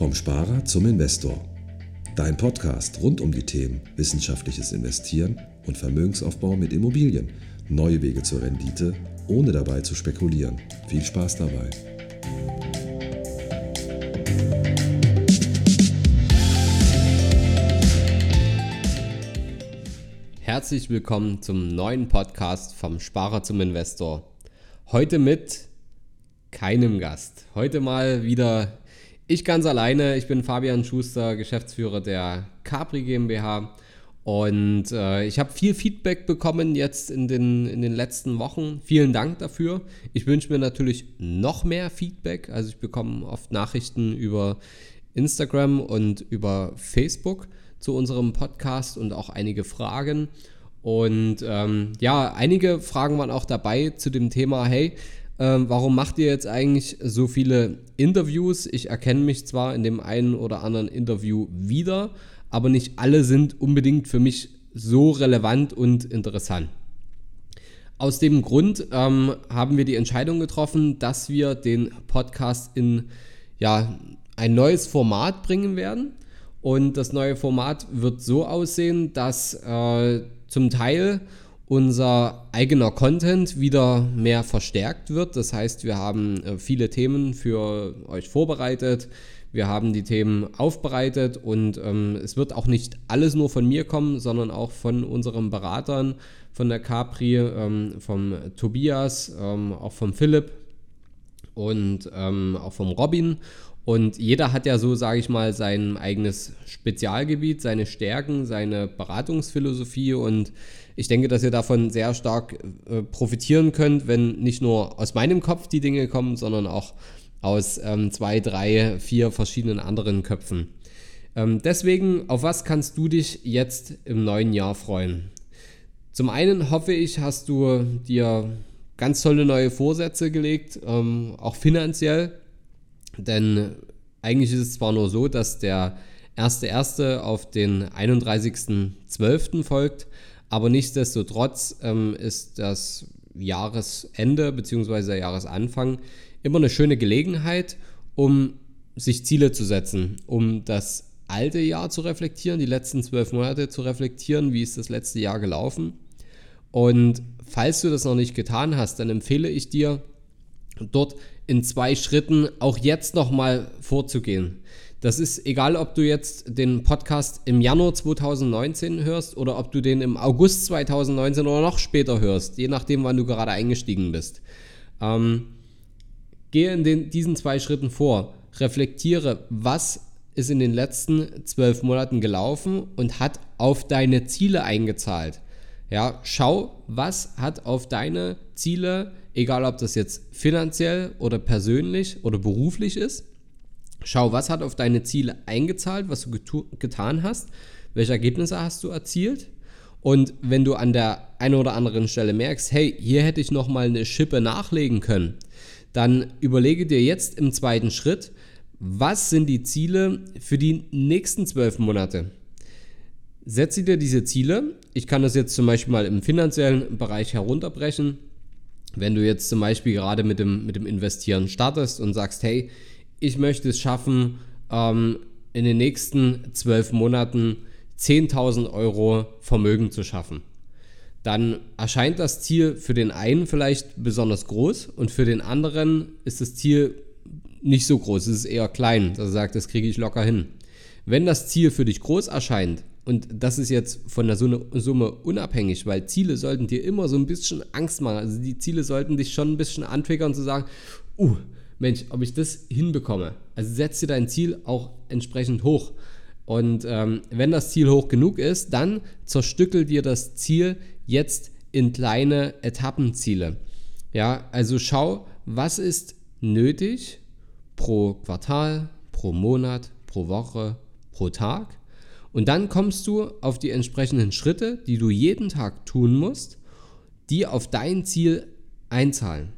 Vom Sparer zum Investor. Dein Podcast rund um die Themen wissenschaftliches Investieren und Vermögensaufbau mit Immobilien. Neue Wege zur Rendite, ohne dabei zu spekulieren. Viel Spaß dabei. Herzlich willkommen zum neuen Podcast vom Sparer zum Investor. Heute mit keinem Gast. Heute mal wieder ich ganz alleine, ich bin Fabian Schuster, Geschäftsführer der Capri GmbH und äh, ich habe viel Feedback bekommen jetzt in den, in den letzten Wochen. Vielen Dank dafür. Ich wünsche mir natürlich noch mehr Feedback. Also ich bekomme oft Nachrichten über Instagram und über Facebook zu unserem Podcast und auch einige Fragen. Und ähm, ja, einige Fragen waren auch dabei zu dem Thema, hey, ähm, warum macht ihr jetzt eigentlich so viele Interviews? Ich erkenne mich zwar in dem einen oder anderen Interview wieder, aber nicht alle sind unbedingt für mich so relevant und interessant. Aus dem Grund ähm, haben wir die Entscheidung getroffen, dass wir den Podcast in ja, ein neues Format bringen werden. Und das neue Format wird so aussehen, dass äh, zum Teil unser eigener Content wieder mehr verstärkt wird. Das heißt, wir haben äh, viele Themen für euch vorbereitet. Wir haben die Themen aufbereitet und ähm, es wird auch nicht alles nur von mir kommen, sondern auch von unseren Beratern, von der Capri, ähm, vom Tobias, ähm, auch vom Philipp und ähm, auch vom Robin. Und jeder hat ja so, sage ich mal, sein eigenes Spezialgebiet, seine Stärken, seine Beratungsphilosophie und ich denke, dass ihr davon sehr stark äh, profitieren könnt, wenn nicht nur aus meinem Kopf die Dinge kommen, sondern auch aus ähm, zwei, drei, vier verschiedenen anderen Köpfen. Ähm, deswegen, auf was kannst du dich jetzt im neuen Jahr freuen? Zum einen hoffe ich, hast du dir ganz tolle neue Vorsätze gelegt, ähm, auch finanziell. Denn eigentlich ist es zwar nur so, dass der 1.1. auf den 31.12. folgt, aber nichtsdestotrotz ähm, ist das Jahresende bzw. der Jahresanfang immer eine schöne Gelegenheit, um sich Ziele zu setzen, um das alte Jahr zu reflektieren, die letzten zwölf Monate zu reflektieren, wie ist das letzte Jahr gelaufen. Und falls du das noch nicht getan hast, dann empfehle ich dir, dort in zwei Schritten auch jetzt nochmal vorzugehen. Das ist egal, ob du jetzt den Podcast im Januar 2019 hörst oder ob du den im August 2019 oder noch später hörst, je nachdem, wann du gerade eingestiegen bist. Ähm, gehe in den, diesen zwei Schritten vor, reflektiere, was ist in den letzten zwölf Monaten gelaufen und hat auf deine Ziele eingezahlt. Ja, schau, was hat auf deine Ziele, egal ob das jetzt finanziell oder persönlich oder beruflich ist, Schau, was hat auf deine Ziele eingezahlt, was du getan hast, welche Ergebnisse hast du erzielt. Und wenn du an der einen oder anderen Stelle merkst, hey, hier hätte ich nochmal eine Schippe nachlegen können, dann überlege dir jetzt im zweiten Schritt, was sind die Ziele für die nächsten zwölf Monate? Setze dir diese Ziele. Ich kann das jetzt zum Beispiel mal im finanziellen Bereich herunterbrechen. Wenn du jetzt zum Beispiel gerade mit dem, mit dem Investieren startest und sagst, hey, ich möchte es schaffen, ähm, in den nächsten zwölf Monaten 10.000 Euro Vermögen zu schaffen. Dann erscheint das Ziel für den einen vielleicht besonders groß und für den anderen ist das Ziel nicht so groß, es ist eher klein, dass er sagt, das kriege ich locker hin. Wenn das Ziel für dich groß erscheint, und das ist jetzt von der Summe unabhängig, weil Ziele sollten dir immer so ein bisschen Angst machen. Also die Ziele sollten dich schon ein bisschen antriggern zu sagen, uh, Mensch, ob ich das hinbekomme. Also setz dir dein Ziel auch entsprechend hoch. Und ähm, wenn das Ziel hoch genug ist, dann zerstückel dir das Ziel jetzt in kleine Etappenziele. Ja, also schau, was ist nötig pro Quartal, pro Monat, pro Woche, pro Tag. Und dann kommst du auf die entsprechenden Schritte, die du jeden Tag tun musst, die auf dein Ziel einzahlen.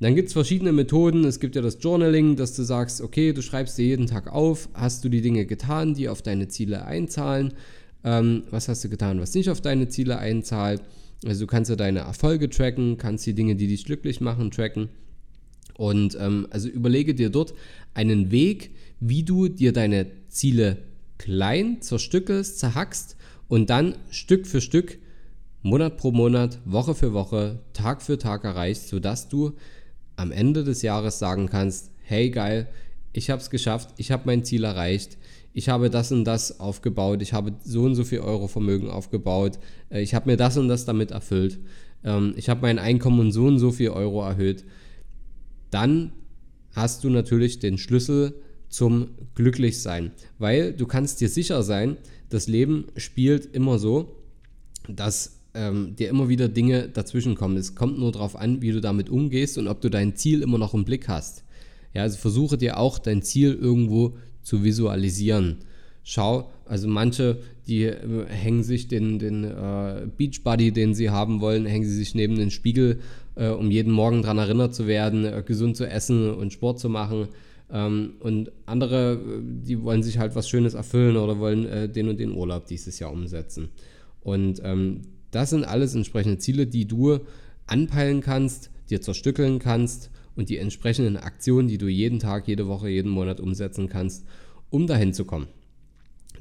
Dann gibt es verschiedene Methoden. Es gibt ja das Journaling, dass du sagst, okay, du schreibst dir jeden Tag auf, hast du die Dinge getan, die auf deine Ziele einzahlen. Ähm, was hast du getan, was nicht auf deine Ziele einzahlt? Also du kannst ja deine Erfolge tracken, kannst die Dinge, die dich glücklich machen, tracken. Und ähm, also überlege dir dort einen Weg, wie du dir deine Ziele klein zerstückelst, zerhackst und dann Stück für Stück, Monat pro Monat, Woche für Woche, Tag für Tag erreichst, sodass du am Ende des Jahres sagen kannst, hey geil, ich habe es geschafft, ich habe mein Ziel erreicht, ich habe das und das aufgebaut, ich habe so und so viel Euro Vermögen aufgebaut, äh, ich habe mir das und das damit erfüllt, ähm, ich habe mein Einkommen um so und so viel Euro erhöht, dann hast du natürlich den Schlüssel zum Glücklichsein, weil du kannst dir sicher sein, das Leben spielt immer so, dass ähm, dir immer wieder Dinge dazwischen kommen. Es kommt nur darauf an, wie du damit umgehst und ob du dein Ziel immer noch im Blick hast. Ja, also versuche dir auch dein Ziel irgendwo zu visualisieren. Schau, also manche, die äh, hängen sich den, den äh, Beachbody, den sie haben wollen, hängen sie sich neben den Spiegel, äh, um jeden Morgen daran erinnert zu werden, äh, gesund zu essen und Sport zu machen. Ähm, und andere, äh, die wollen sich halt was Schönes erfüllen oder wollen äh, den und den Urlaub dieses Jahr umsetzen. Und ähm, das sind alles entsprechende Ziele, die du anpeilen kannst, dir zerstückeln kannst und die entsprechenden Aktionen, die du jeden Tag, jede Woche, jeden Monat umsetzen kannst, um dahin zu kommen.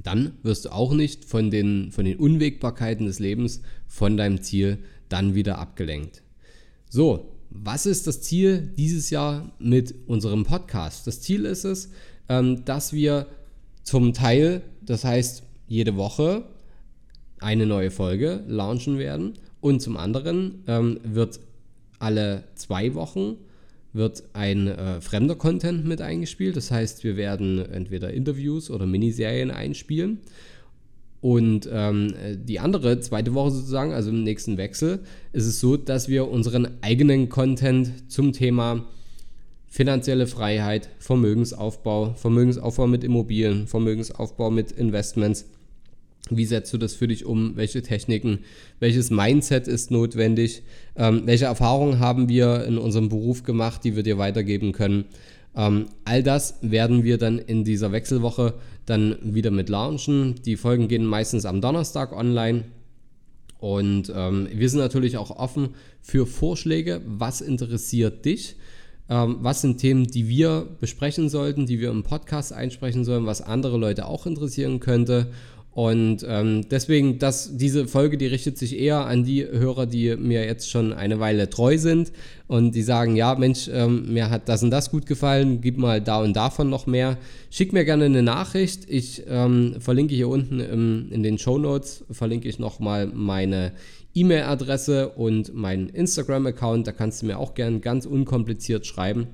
Dann wirst du auch nicht von den, von den Unwägbarkeiten des Lebens von deinem Ziel dann wieder abgelenkt. So, was ist das Ziel dieses Jahr mit unserem Podcast? Das Ziel ist es, ähm, dass wir zum Teil, das heißt jede Woche, eine neue Folge launchen werden und zum anderen ähm, wird alle zwei Wochen wird ein äh, fremder Content mit eingespielt. Das heißt, wir werden entweder Interviews oder Miniserien einspielen. Und ähm, die andere, zweite Woche sozusagen, also im nächsten Wechsel, ist es so, dass wir unseren eigenen Content zum Thema finanzielle Freiheit, Vermögensaufbau, Vermögensaufbau mit Immobilien, Vermögensaufbau mit Investments wie setzt du das für dich um? Welche Techniken? Welches Mindset ist notwendig? Ähm, welche Erfahrungen haben wir in unserem Beruf gemacht, die wir dir weitergeben können? Ähm, all das werden wir dann in dieser Wechselwoche dann wieder mit launchen. Die Folgen gehen meistens am Donnerstag online. Und ähm, wir sind natürlich auch offen für Vorschläge. Was interessiert dich? Ähm, was sind Themen, die wir besprechen sollten, die wir im Podcast einsprechen sollen, was andere Leute auch interessieren könnte? Und ähm, deswegen, dass diese Folge, die richtet sich eher an die Hörer, die mir jetzt schon eine Weile treu sind und die sagen, ja, Mensch, ähm, mir hat das und das gut gefallen, gib mal da und davon noch mehr. Schick mir gerne eine Nachricht. Ich ähm, verlinke hier unten im, in den Show Notes, verlinke ich nochmal meine E-Mail-Adresse und meinen Instagram-Account. Da kannst du mir auch gerne ganz unkompliziert schreiben.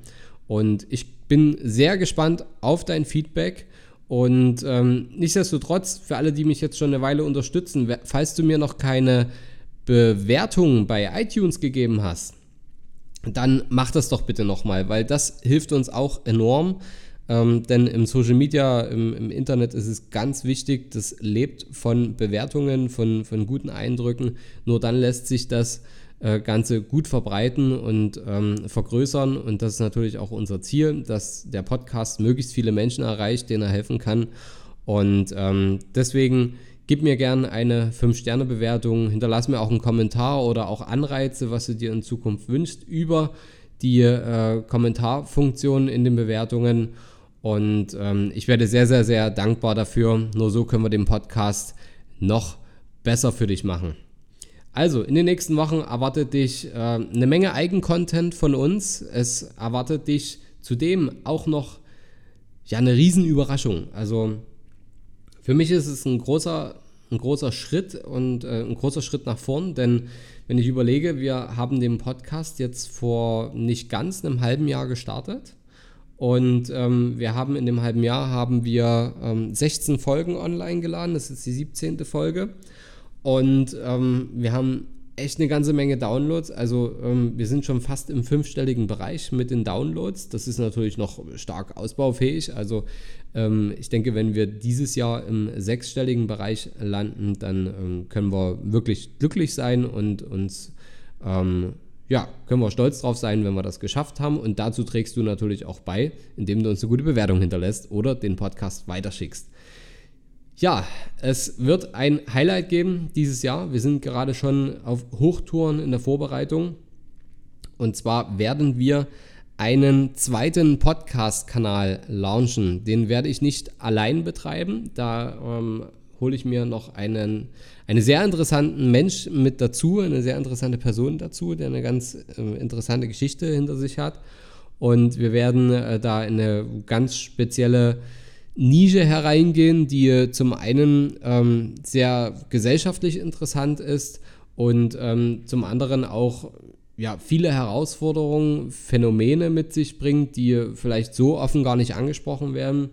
Und ich bin sehr gespannt auf dein Feedback. Und ähm, nichtsdestotrotz, für alle, die mich jetzt schon eine Weile unterstützen, falls du mir noch keine Bewertung bei iTunes gegeben hast, dann mach das doch bitte nochmal, weil das hilft uns auch enorm. Ähm, denn im Social Media, im, im, Internet ist es ganz wichtig, das lebt von Bewertungen, von, von guten Eindrücken. Nur dann lässt sich das äh, Ganze gut verbreiten und ähm, vergrößern. Und das ist natürlich auch unser Ziel, dass der Podcast möglichst viele Menschen erreicht, denen er helfen kann. Und ähm, deswegen gib mir gerne eine 5-Sterne-Bewertung, hinterlass mir auch einen Kommentar oder auch Anreize, was du dir in Zukunft wünschst, über die äh, Kommentarfunktion in den Bewertungen. Und ähm, ich werde sehr, sehr, sehr dankbar dafür. Nur so können wir den Podcast noch besser für dich machen. Also, in den nächsten Wochen erwartet dich äh, eine Menge Eigencontent von uns. Es erwartet dich zudem auch noch ja, eine Riesenüberraschung. Also, für mich ist es ein großer, ein großer Schritt und äh, ein großer Schritt nach vorn, denn wenn ich überlege, wir haben den Podcast jetzt vor nicht ganz einem halben Jahr gestartet. Und ähm, wir haben in dem halben Jahr haben wir ähm, 16 Folgen online geladen. Das ist die 17. Folge. Und ähm, wir haben echt eine ganze Menge Downloads. Also ähm, wir sind schon fast im fünfstelligen Bereich mit den Downloads. Das ist natürlich noch stark ausbaufähig. Also ähm, ich denke, wenn wir dieses Jahr im sechsstelligen Bereich landen, dann ähm, können wir wirklich glücklich sein und uns ähm, ja, können wir stolz drauf sein, wenn wir das geschafft haben. Und dazu trägst du natürlich auch bei, indem du uns eine gute Bewertung hinterlässt oder den Podcast weiterschickst. Ja, es wird ein Highlight geben dieses Jahr. Wir sind gerade schon auf Hochtouren in der Vorbereitung. Und zwar werden wir einen zweiten Podcast-Kanal launchen. Den werde ich nicht allein betreiben. Da ähm, hole ich mir noch einen, einen sehr interessanten Mensch mit dazu, eine sehr interessante Person dazu, der eine ganz äh, interessante Geschichte hinter sich hat. Und wir werden äh, da in eine ganz spezielle Nische hereingehen, die zum einen ähm, sehr gesellschaftlich interessant ist und ähm, zum anderen auch ja, viele Herausforderungen, Phänomene mit sich bringt, die vielleicht so offen gar nicht angesprochen werden.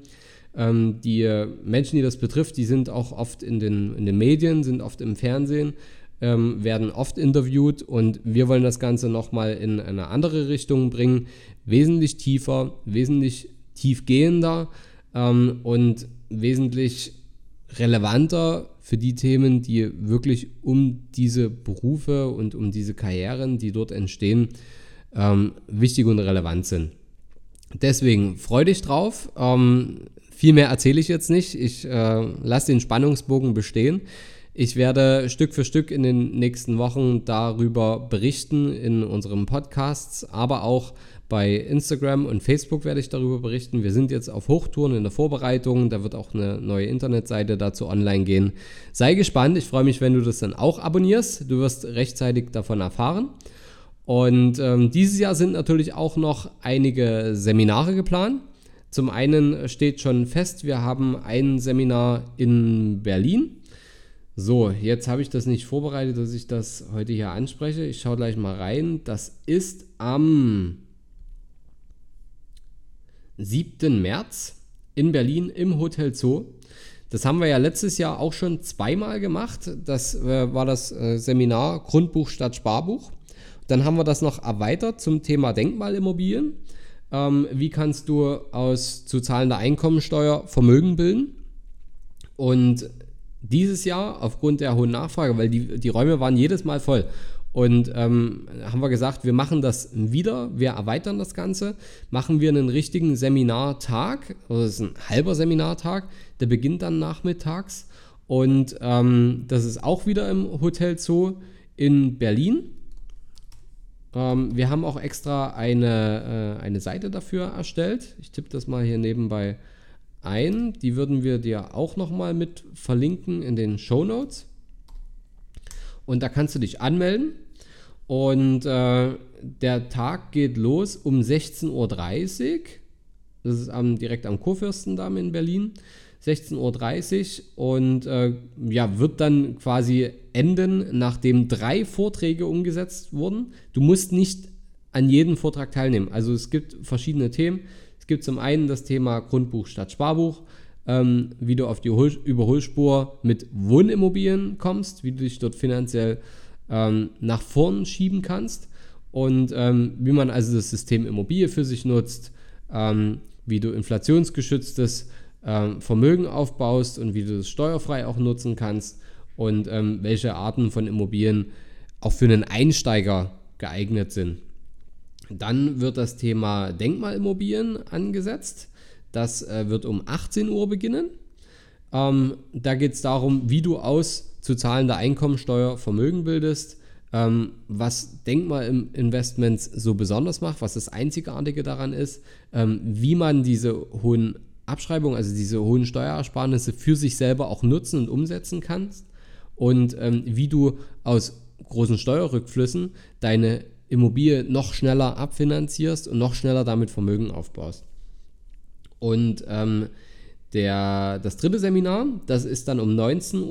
Ähm, die Menschen, die das betrifft, die sind auch oft in den, in den Medien, sind oft im Fernsehen, ähm, werden oft interviewt und wir wollen das Ganze nochmal in eine andere Richtung bringen, wesentlich tiefer, wesentlich tiefgehender ähm, und wesentlich relevanter für die Themen, die wirklich um diese Berufe und um diese Karrieren, die dort entstehen, ähm, wichtig und relevant sind. Deswegen freu dich drauf. Ähm, viel mehr erzähle ich jetzt nicht. Ich äh, lasse den Spannungsbogen bestehen. Ich werde Stück für Stück in den nächsten Wochen darüber berichten in unseren Podcasts, aber auch bei Instagram und Facebook werde ich darüber berichten. Wir sind jetzt auf Hochtouren in der Vorbereitung. Da wird auch eine neue Internetseite dazu online gehen. Sei gespannt. Ich freue mich, wenn du das dann auch abonnierst. Du wirst rechtzeitig davon erfahren. Und ähm, dieses Jahr sind natürlich auch noch einige Seminare geplant. Zum einen steht schon fest, wir haben ein Seminar in Berlin. So, jetzt habe ich das nicht vorbereitet, dass ich das heute hier anspreche. Ich schaue gleich mal rein. Das ist am 7. März in Berlin im Hotel Zoo. Das haben wir ja letztes Jahr auch schon zweimal gemacht. Das äh, war das äh, Seminar Grundbuch statt Sparbuch. Dann haben wir das noch erweitert zum Thema Denkmalimmobilien. Ähm, wie kannst du aus zu zahlender Einkommensteuer Vermögen bilden? Und dieses Jahr aufgrund der hohen Nachfrage, weil die, die Räume waren jedes Mal voll. Und ähm, haben wir gesagt, wir machen das wieder, wir erweitern das Ganze, machen wir einen richtigen Seminartag, also das ist ein halber Seminartag, der beginnt dann nachmittags. Und ähm, das ist auch wieder im Hotel Zoo in Berlin. Ähm, wir haben auch extra eine, äh, eine Seite dafür erstellt. Ich tippe das mal hier nebenbei ein. Die würden wir dir auch nochmal mit verlinken in den Show Notes. Und da kannst du dich anmelden. Und äh, der Tag geht los um 16.30 Uhr. Das ist am, direkt am Kurfürstendamm in Berlin. 16.30 Uhr und äh, ja, wird dann quasi enden, nachdem drei Vorträge umgesetzt wurden. Du musst nicht an jedem Vortrag teilnehmen. Also es gibt verschiedene Themen. Es gibt zum einen das Thema Grundbuch statt Sparbuch, ähm, wie du auf die Hol Überholspur mit Wohnimmobilien kommst, wie du dich dort finanziell ähm, nach vorn schieben kannst und ähm, wie man also das System Immobilie für sich nutzt, ähm, wie du inflationsgeschütztes ähm, Vermögen aufbaust und wie du das steuerfrei auch nutzen kannst und ähm, welche Arten von Immobilien auch für einen Einsteiger geeignet sind. Dann wird das Thema Denkmalimmobilien angesetzt. Das äh, wird um 18 Uhr beginnen. Ähm, da geht es darum, wie du aus zu zahlender Einkommensteuer Vermögen bildest, ähm, was Denkmalinvestments so besonders macht, was das Einzigartige daran ist, ähm, wie man diese hohen Abschreibungen, also diese hohen Steuerersparnisse für sich selber auch nutzen und umsetzen kannst und ähm, wie du aus großen Steuerrückflüssen deine Immobilie noch schneller abfinanzierst und noch schneller damit Vermögen aufbaust. Und ähm, der, das dritte Seminar, das ist dann um 19.30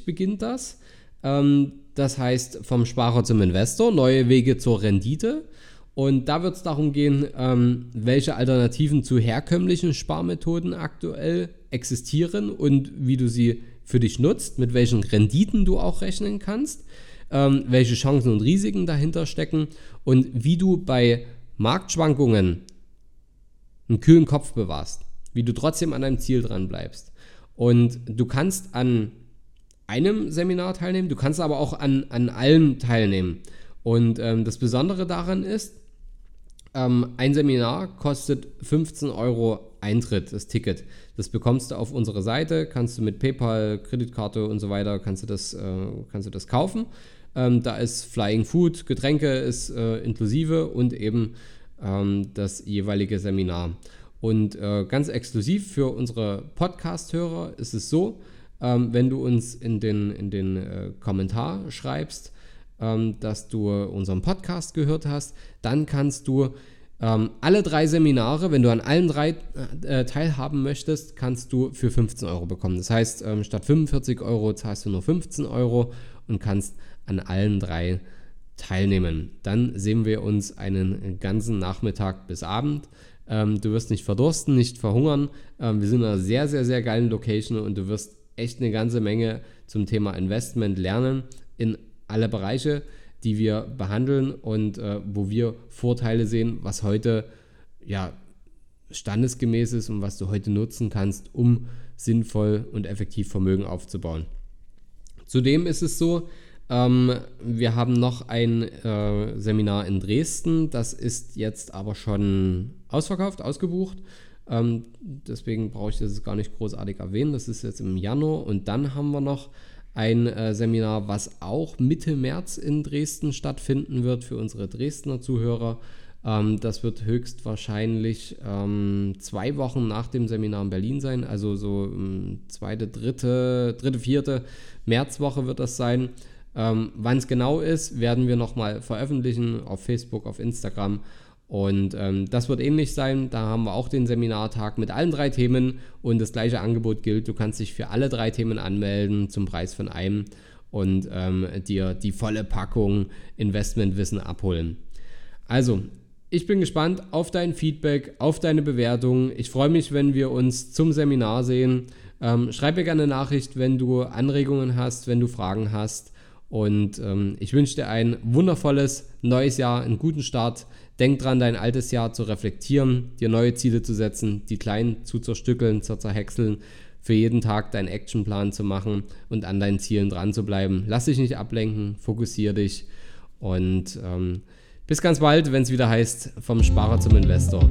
Uhr beginnt das. Ähm, das heißt vom Sparer zum Investor, neue Wege zur Rendite. Und da wird es darum gehen, ähm, welche Alternativen zu herkömmlichen Sparmethoden aktuell existieren und wie du sie für dich nutzt, mit welchen Renditen du auch rechnen kannst, ähm, welche Chancen und Risiken dahinter stecken und wie du bei Marktschwankungen einen kühlen Kopf bewahrst wie du trotzdem an deinem Ziel dran bleibst. Und du kannst an einem Seminar teilnehmen, du kannst aber auch an, an allen teilnehmen. Und ähm, das Besondere daran ist, ähm, ein Seminar kostet 15 Euro Eintritt, das Ticket. Das bekommst du auf unserer Seite, kannst du mit PayPal, Kreditkarte und so weiter, kannst du das, äh, kannst du das kaufen. Ähm, da ist Flying Food, Getränke ist äh, inklusive und eben ähm, das jeweilige Seminar. Und äh, ganz exklusiv für unsere Podcast-Hörer ist es so, ähm, wenn du uns in den, in den äh, Kommentar schreibst, ähm, dass du unseren Podcast gehört hast, dann kannst du ähm, alle drei Seminare, wenn du an allen drei äh, teilhaben möchtest, kannst du für 15 Euro bekommen. Das heißt, ähm, statt 45 Euro zahlst du nur 15 Euro und kannst an allen drei teilnehmen. Dann sehen wir uns einen ganzen Nachmittag bis Abend. Ähm, du wirst nicht verdursten, nicht verhungern. Ähm, wir sind in einer sehr, sehr, sehr geilen Location und du wirst echt eine ganze Menge zum Thema Investment lernen in alle Bereiche, die wir behandeln und äh, wo wir Vorteile sehen, was heute ja standesgemäß ist und was du heute nutzen kannst, um sinnvoll und effektiv Vermögen aufzubauen. Zudem ist es so, ähm, wir haben noch ein äh, Seminar in Dresden, das ist jetzt aber schon ausverkauft, ausgebucht. Ähm, deswegen brauche ich das gar nicht großartig erwähnen. Das ist jetzt im Januar und dann haben wir noch ein äh, Seminar, was auch Mitte März in Dresden stattfinden wird für unsere Dresdner Zuhörer. Ähm, das wird höchstwahrscheinlich ähm, zwei Wochen nach dem Seminar in Berlin sein, also so ähm, zweite, dritte, dritte, vierte Märzwoche wird das sein. Ähm, Wann es genau ist, werden wir nochmal veröffentlichen auf Facebook, auf Instagram. Und ähm, das wird ähnlich sein. Da haben wir auch den Seminartag mit allen drei Themen und das gleiche Angebot gilt. Du kannst dich für alle drei Themen anmelden zum Preis von einem und ähm, dir die volle Packung Investmentwissen abholen. Also, ich bin gespannt auf dein Feedback, auf deine Bewertung. Ich freue mich, wenn wir uns zum Seminar sehen. Ähm, schreib mir gerne eine Nachricht, wenn du Anregungen hast, wenn du Fragen hast. Und ähm, ich wünsche dir ein wundervolles neues Jahr, einen guten Start. Denk dran, dein altes Jahr zu reflektieren, dir neue Ziele zu setzen, die kleinen zu zerstückeln, zu zerhäckseln, für jeden Tag deinen Actionplan zu machen und an deinen Zielen dran zu bleiben. Lass dich nicht ablenken, fokussiere dich und ähm, bis ganz bald, wenn es wieder heißt, vom Sparer zum Investor.